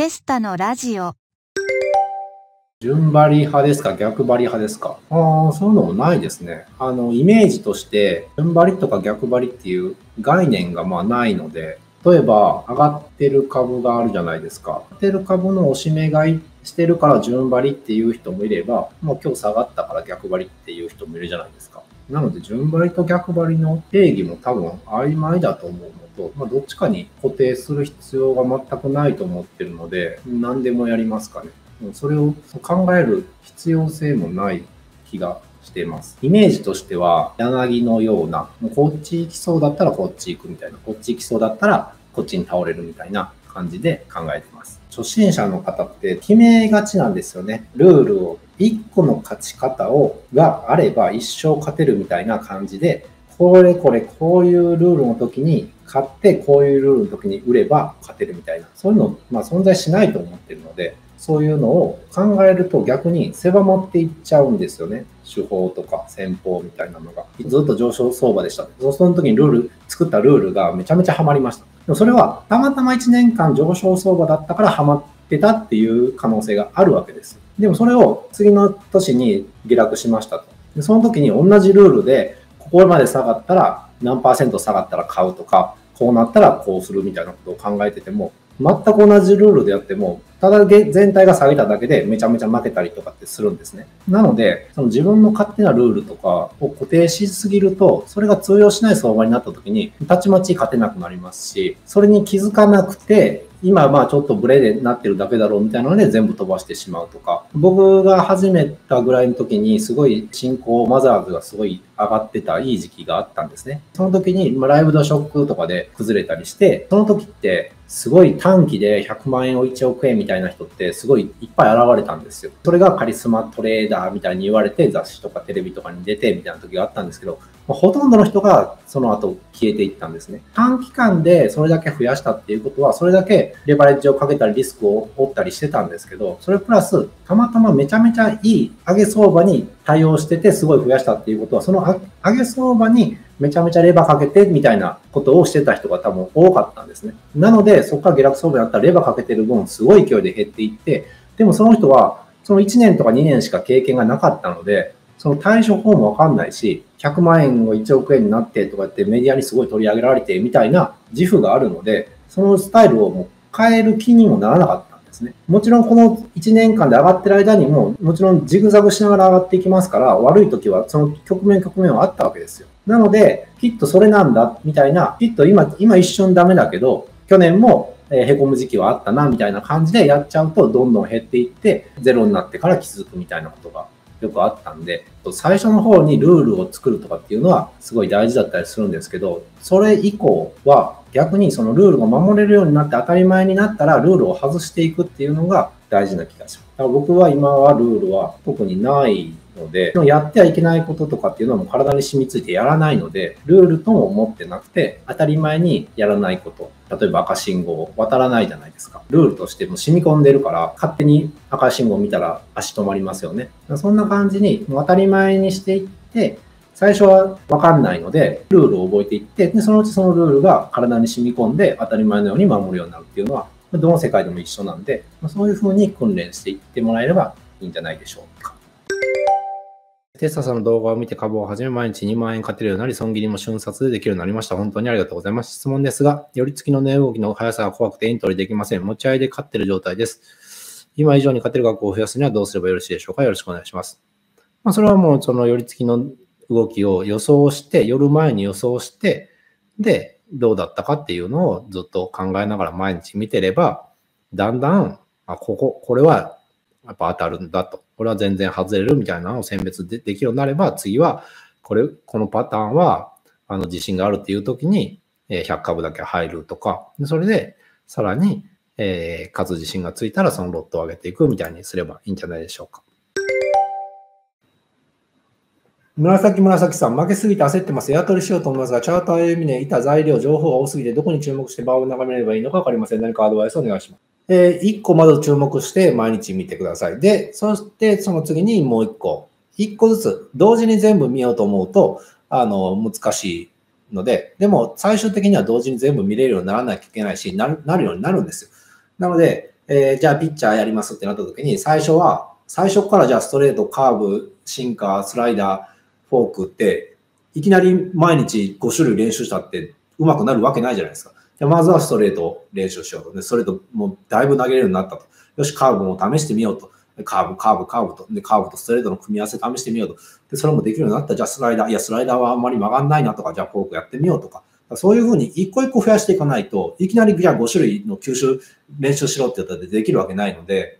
テスタのラジオ順張り派ですか？逆張り派ですか？ああ、そういうのもないですね。あの、イメージとして、順張りとか逆張りっていう概念がまあないので、例えば上がってる株があるじゃないですか。上がってる株のおしめ買いしてるから順張りっていう人もいれば、もう今日下がったから逆張りっていう人もいるじゃないですか。なので、順張りと逆張りの定義も多分曖昧だと思うのと、まあ、どっちかに固定する必要が全くないと思ってるので、何でもやりますかね。それを考える必要性もない気がしています。イメージとしては、柳のような、こっち行きそうだったらこっち行くみたいな、こっち行きそうだったらこっちに倒れるみたいな感じで考えてます。初心者の方って決めがちなんですよね。ルールを、1個の勝ち方をがあれば一生勝てるみたいな感じで、これこれこういうルールの時に買って、こういうルールの時に売れば勝てるみたいな、そういうの、まあ存在しないと思ってるので、そういうのを考えると逆に狭まっていっちゃうんですよね。手法とか戦法みたいなのが。ずっと上昇相場でした。その時にルール、作ったルールがめちゃめちゃハマりました。でもそれはたまたま1年間上昇相場だったからハマってたっていう可能性があるわけです。でもそれを次の年に下落しましたと。でその時に同じルールで、ここまで下がったら何パーセント下がったら買うとか、こうなったらこうするみたいなことを考えてても、全く同じルールでやっても、ただ全体が下げただけでめちゃめちゃ負けたりとかってするんですね。なので、その自分の勝手なルールとかを固定しすぎると、それが通用しない相場になった時に、たちまち勝てなくなりますし、それに気づかなくて、今まあちょっとブレでなってるだけだろうみたいなので全部飛ばしてしまうとか、僕が始めたぐらいの時にすごい進行マザーズがすごい上がってたいい時期があったんですね。その時に、ま、ライブドショックとかで崩れたりして、その時ってすごい短期で100万円を1億円みたいな人ってすごいいっぱい現れたんですよ。それがカリスマトレーダーみたいに言われて雑誌とかテレビとかに出てみたいな時があったんですけど、ほとんどの人がその後消えていったんですね。短期間でそれだけ増やしたっていうことは、それだけレバレッジをかけたりリスクを負ったりしてたんですけど、それプラス、たまたまめちゃめちゃいい上げ相場に対応しててすごい増やしたっていうことは、その上げ相場にめちゃめちゃレバーかけてみたいなことをしてた人が多分多かったんですね。なので、そこから下落相場になったらレバーかけてる分、すごい勢いで減っていって、でもその人は、その1年とか2年しか経験がなかったので、その対処法もわかんないし、100万円が1億円になってとかってメディアにすごい取り上げられてみたいな自負があるので、そのスタイルをもう変える気にもならなかったですね。もちろんこの1年間で上がってる間にも、もちろんジグザグしながら上がっていきますから、悪い時はその局面局面はあったわけですよ。なので、きっとそれなんだみたいな、きっと今、今一瞬ダメだけど、去年もえへこむ時期はあったなみたいな感じでやっちゃうとどんどん減っていってゼロになってから気づくみたいなことがよくあったんで最初の方にルールを作るとかっていうのはすごい大事だったりするんですけどそれ以降は逆にそのルールが守れるようになって当たり前になったらルールを外していくっていうのが大事な気がします。だから僕は今はルールは特にないので、やってはいけないこととかっていうのも体に染みついてやらないので、ルールとも思ってなくて、当たり前にやらないこと。例えば赤信号を渡らないじゃないですか。ルールとしても染み込んでるから、勝手に赤信号見たら足止まりますよね。そんな感じに当たり前にしていって、最初は分かんないので、ルールを覚えていって、でそのうちそのルールが体に染み込んで当たり前のように守るようになるっていうのは、どの世界でも一緒なんで、そういうふうに訓練していってもらえればいいんじゃないでしょうか。テスタさんの動画を見て株を始め、毎日2万円勝てるようになり、損切りも瞬殺でできるようになりました。本当にありがとうございます。質問ですが、寄り付きの値動きの速さが怖くてエントリーできません。持ち合いで勝ってる状態です。今以上に勝てる額を増やすにはどうすればよろしいでしょうかよろしくお願いします。まあ、それはもうその寄り付きの動きを予想して、夜前に予想して、で、どうだったかっていうのをずっと考えながら毎日見てれば、だんだん、あ、ここ、これはやっぱ当たるんだと。これは全然外れるみたいなのを選別でできるようになれば、次は、これ、このパターンは、あの、自信があるっていう時に、え100株だけ入るとか、それで、さらに、えー、勝つ自信がついたら、そのロットを上げていくみたいにすればいいんじゃないでしょうか。紫紫さん、負けすぎて焦ってます。エアトリしようと思いますが、チャート歩みね、板材料、情報が多すぎて、どこに注目して場を眺めればいいのか分かりません。何かアドバイスお願いします。えー、1個まず注目して毎日見てください。で、そしてその次にもう1個。1個ずつ、同時に全部見ようと思うと、あの、難しいので、でも最終的には同時に全部見れるようにならなきゃいけないし、なるようになるんですよ。なので、えー、じゃあピッチャーやりますってなった時に、最初は、最初からじゃあストレート、カーブ、シンカー、スライダー、フォークって、いきなり毎日5種類練習したってうまくなるわけないじゃないですか。じゃまずはストレート練習しようと。で、ストレートもだいぶ投げれるようになったと。よし、カーブも試してみようと。カーブ、カーブ、カーブと。で、カーブとストレートの組み合わせ試してみようと。で、それもできるようになった。じゃあスライダー、いや、スライダーはあんまり曲がんないなとか、じゃあフォークやってみようとか。そういうふうに一個一個増やしていかないと、いきなりじゃあ5種類の吸収練習しろって言ったらできるわけないので、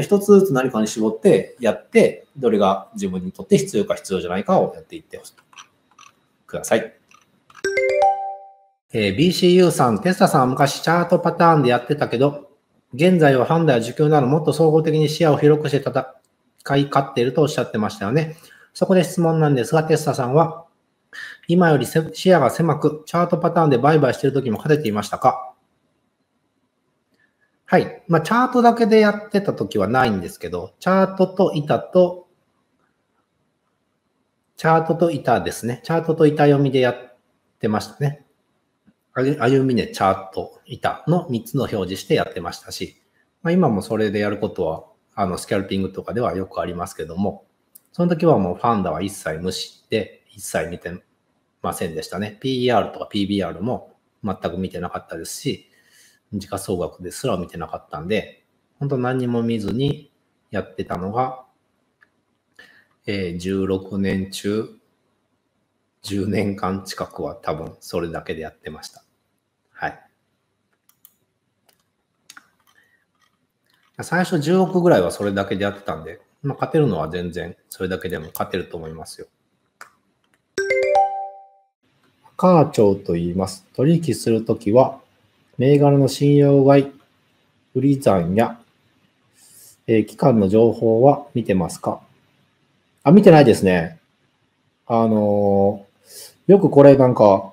一つずつ何かに絞ってやって、どれが自分にとって必要か必要じゃないかをやっていってください。えー、BCU さん、テスタさんは昔チャートパターンでやってたけど、現在はファンダや受給などもっと総合的に視野を広くして戦い勝っているとおっしゃってましたよね。そこで質問なんですが、テスタさんは、今より視野が狭く、チャートパターンで売買している時も勝てていましたか？はい。まあ、チャートだけでやってた時はないんですけど、チャートと板と、チャートと板ですね。チャートと板読みでやってましたね。歩みね、チャート、板の3つの表示してやってましたし、まあ、今もそれでやることは、あの、スキャルピングとかではよくありますけども、その時はもうファンダは一切無視で、一切見てませんでしたね。PER とか PBR も全く見てなかったですし、時価総額ですら見てなかったんで、本当何も見ずにやってたのが、えー、16年中、10年間近くは多分それだけでやってました。はい。最初10億ぐらいはそれだけでやってたんで、まあ、勝てるのは全然それだけでも勝てると思いますよ。カーチョウと言います。取引するときは、銘柄の信用買い、売り算や、えー、期間の情報は見てますか？あ、見てないですね。あのー、よくこれなんか、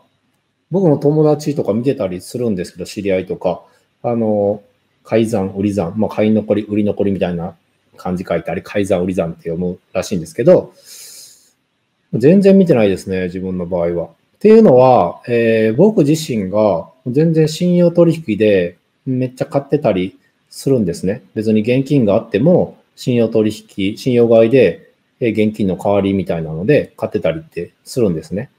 僕の友達とか見てたりするんですけど、知り合いとか、あの、改ざん、売り算、まあ、買い残り、売り残りみたいな漢字書いてあり、改ざん、売り算って読むらしいんですけど、全然見てないですね、自分の場合は。っていうのは、えー、僕自身が全然信用取引でめっちゃ買ってたりするんですね。別に現金があっても、信用取引、信用買いで現金の代わりみたいなので買ってたりってするんですね。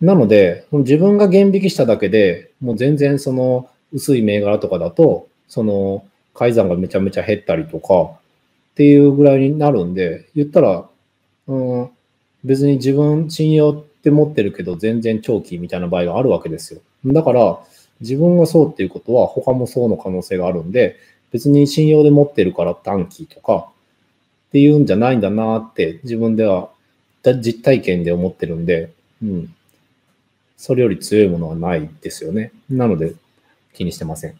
なので、自分が減引きしただけでもう全然その薄い銘柄とかだと、その改ざんがめちゃめちゃ減ったりとかっていうぐらいになるんで、言ったら、うん、別に自分信用って持ってるけど全然長期みたいな場合があるわけですよ。だから、自分がそうっていうことは他もそうの可能性があるんで、別に信用で持ってるから短期とかっていうんじゃないんだなって自分では実体験で思ってるんで、うん。それより強いものはないですよね。なので気にしてません。